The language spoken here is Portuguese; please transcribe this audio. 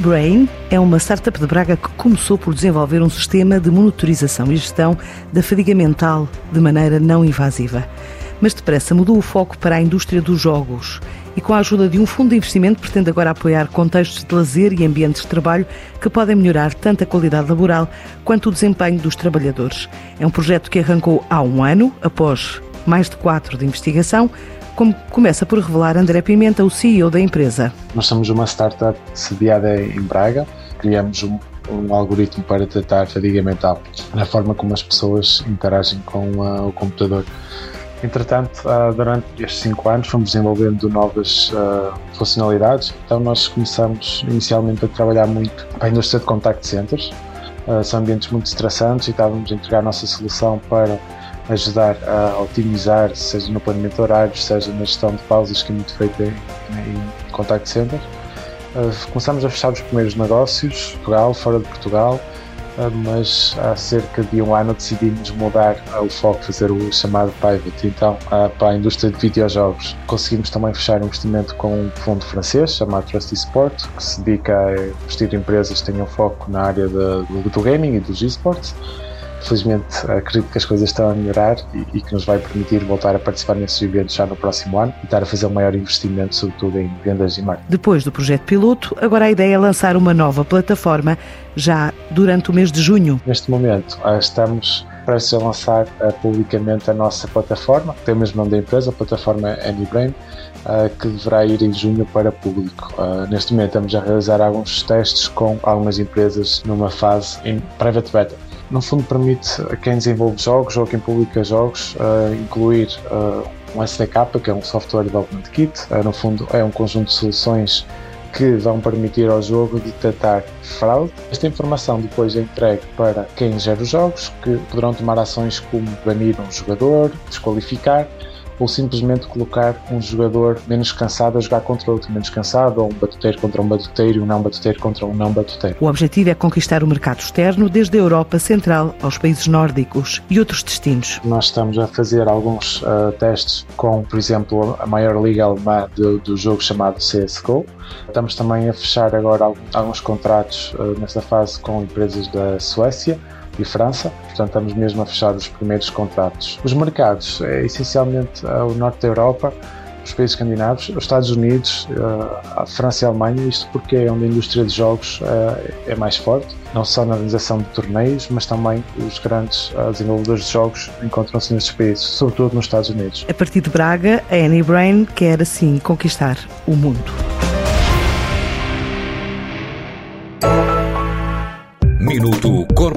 AnyBrain é uma startup de Braga que começou por desenvolver um sistema de monitorização e gestão da fadiga mental de maneira não invasiva. Mas depressa mudou o foco para a indústria dos jogos e, com a ajuda de um fundo de investimento, pretende agora apoiar contextos de lazer e ambientes de trabalho que podem melhorar tanto a qualidade laboral quanto o desempenho dos trabalhadores. É um projeto que arrancou há um ano, após mais de quatro de investigação, como começa por revelar André Pimenta, o CEO da empresa. Nós somos uma startup sediada em Braga, criamos um, um algoritmo para tratar fadiga mental na forma como as pessoas interagem com uh, o computador. Entretanto, uh, durante estes cinco anos fomos desenvolvendo novas uh, funcionalidades, então nós começamos inicialmente a trabalhar muito para a indústria de contact centers, são ambientes muito estressantes e estávamos a entregar a nossa solução para ajudar a otimizar, seja no planeamento de horários, seja na gestão de pausas, que é muito feita em, contact center. Uh, começamos a fechar os primeiros negócios, Portugal, fora de Portugal, uh, mas há cerca de um ano decidimos mudar o foco, fazer o chamado pivot, então para a indústria de videojogos. Conseguimos também fechar um investimento com um fundo francês chamado Trusty Sport, que se dedica a investir em empresas que tenham foco na área de, do gaming e dos esports felizmente acredito que as coisas estão a melhorar e, e, que nos vai permitir voltar a participar nesses eventos já no próximo ano e estar a fazer um maior investimento, sobretudo em vendas e marketing. Depois do projeto piloto, agora a ideia é lançar uma nova plataforma já durante o mês de junho. Neste momento, ah, estamos prestes a lançar uh, publicamente a nossa plataforma, que tem o mesmo nome da empresa, a plataforma AnyBrain, uh, que deverá ir em junho para público. Uh, neste momento estamos a realizar alguns testes com algumas empresas numa fase em private beta no fundo permite a quem desenvolve jogos ou quem publica jogos uh, incluir uh, um SDK, que é um Software Development Kit. Uh, no fundo é um conjunto de soluções que vão permitir ao jogo detectar fraude. Esta informação depois é entregue para quem gera os jogos, que poderão tomar ações como banir um jogador, desqualificar ou simplesmente colocar um jogador menos cansado a jogar contra outro menos cansado, ou um batuteiro contra um batuteiro e um não batuteiro contra um não batuteiro. O objetivo é conquistar o mercado externo desde a Europa Central aos países nórdicos e outros destinos. Nós estamos a fazer alguns uh, testes com, por exemplo, a maior liga alemã do, do jogo chamado CSGO. Estamos também a fechar agora alguns contratos uh, nesta fase com empresas da Suécia e França, portanto estamos mesmo a fechar os primeiros contratos. Os mercados é essencialmente eh, o norte da Europa, os países escandinavos, os Estados Unidos, eh, a França e a Alemanha, isto porque é onde a indústria de jogos eh, é mais forte, não só na organização de torneios, mas também os grandes desenvolvedores de jogos encontram-se nestes países, sobretudo nos Estados Unidos. A partir de Braga, a Annie Brain quer assim conquistar o mundo.